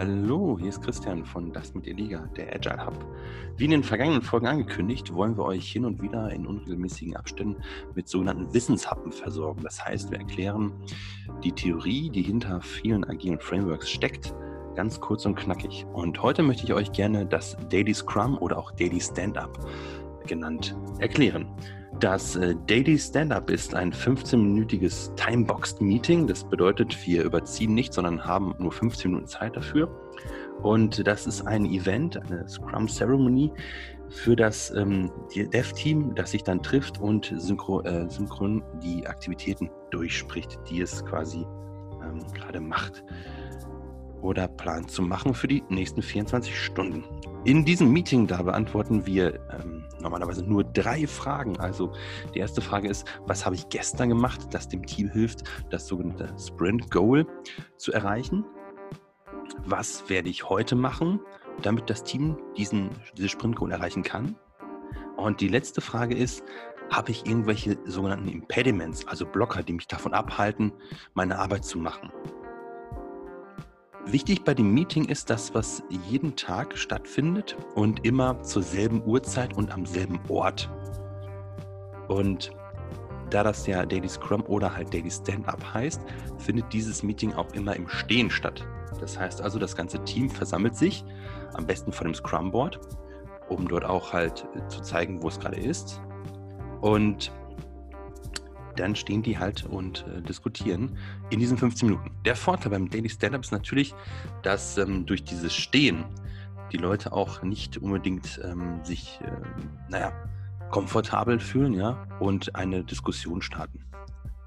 hier ist Christian von Das mit der Liga, der Agile Hub. Wie in den vergangenen Folgen angekündigt, wollen wir euch hin und wieder in unregelmäßigen Abständen mit sogenannten Wissenshappen versorgen. Das heißt, wir erklären die Theorie, die hinter vielen agilen Frameworks steckt, ganz kurz und knackig. Und heute möchte ich euch gerne das Daily Scrum oder auch Daily Stand-up genannt erklären. Das äh, Daily Stand-up ist ein 15-minütiges Timeboxed Meeting. Das bedeutet, wir überziehen nicht, sondern haben nur 15 Minuten Zeit dafür. Und das ist ein Event, eine Scrum Ceremony für das ähm, Dev-Team, das sich dann trifft und synchro, äh, synchron die Aktivitäten durchspricht, die es quasi ähm, gerade macht oder plant zu machen für die nächsten 24 Stunden. In diesem Meeting da beantworten wir ähm, normalerweise nur drei Fragen. Also die erste Frage ist, was habe ich gestern gemacht, das dem Team hilft, das sogenannte Sprint Goal zu erreichen? Was werde ich heute machen, damit das Team diesen, dieses Sprint Goal erreichen kann? Und die letzte Frage ist, habe ich irgendwelche sogenannten Impediments, also Blocker, die mich davon abhalten, meine Arbeit zu machen? Wichtig bei dem Meeting ist das, was jeden Tag stattfindet und immer zur selben Uhrzeit und am selben Ort. Und da das ja Daily Scrum oder halt Daily Stand-up heißt, findet dieses Meeting auch immer im Stehen statt. Das heißt also, das ganze Team versammelt sich, am besten vor dem Scrum-Board, um dort auch halt zu zeigen, wo es gerade ist. Und dann stehen die halt und äh, diskutieren in diesen 15 Minuten. Der Vorteil beim Daily Stand-Up ist natürlich, dass ähm, durch dieses Stehen die Leute auch nicht unbedingt ähm, sich, äh, naja, komfortabel fühlen, ja, und eine Diskussion starten.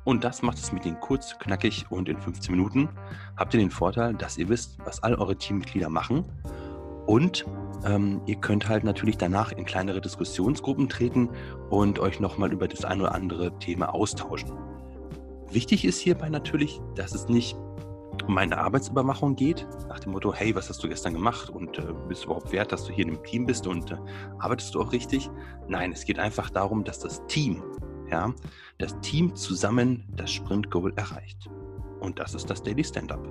Und das macht das Meeting kurz, knackig und in 15 Minuten habt ihr den Vorteil, dass ihr wisst, was all eure Teammitglieder machen und ähm, ihr könnt halt natürlich danach in kleinere Diskussionsgruppen treten und euch nochmal über das ein oder andere Thema austauschen. Wichtig ist hierbei natürlich, dass es nicht um eine Arbeitsübermachung geht, nach dem Motto, hey, was hast du gestern gemacht und äh, bist du überhaupt wert, dass du hier im Team bist und äh, arbeitest du auch richtig? Nein, es geht einfach darum, dass das Team, ja, das Team zusammen das Sprint Goal erreicht. Und das ist das Daily Stand-up.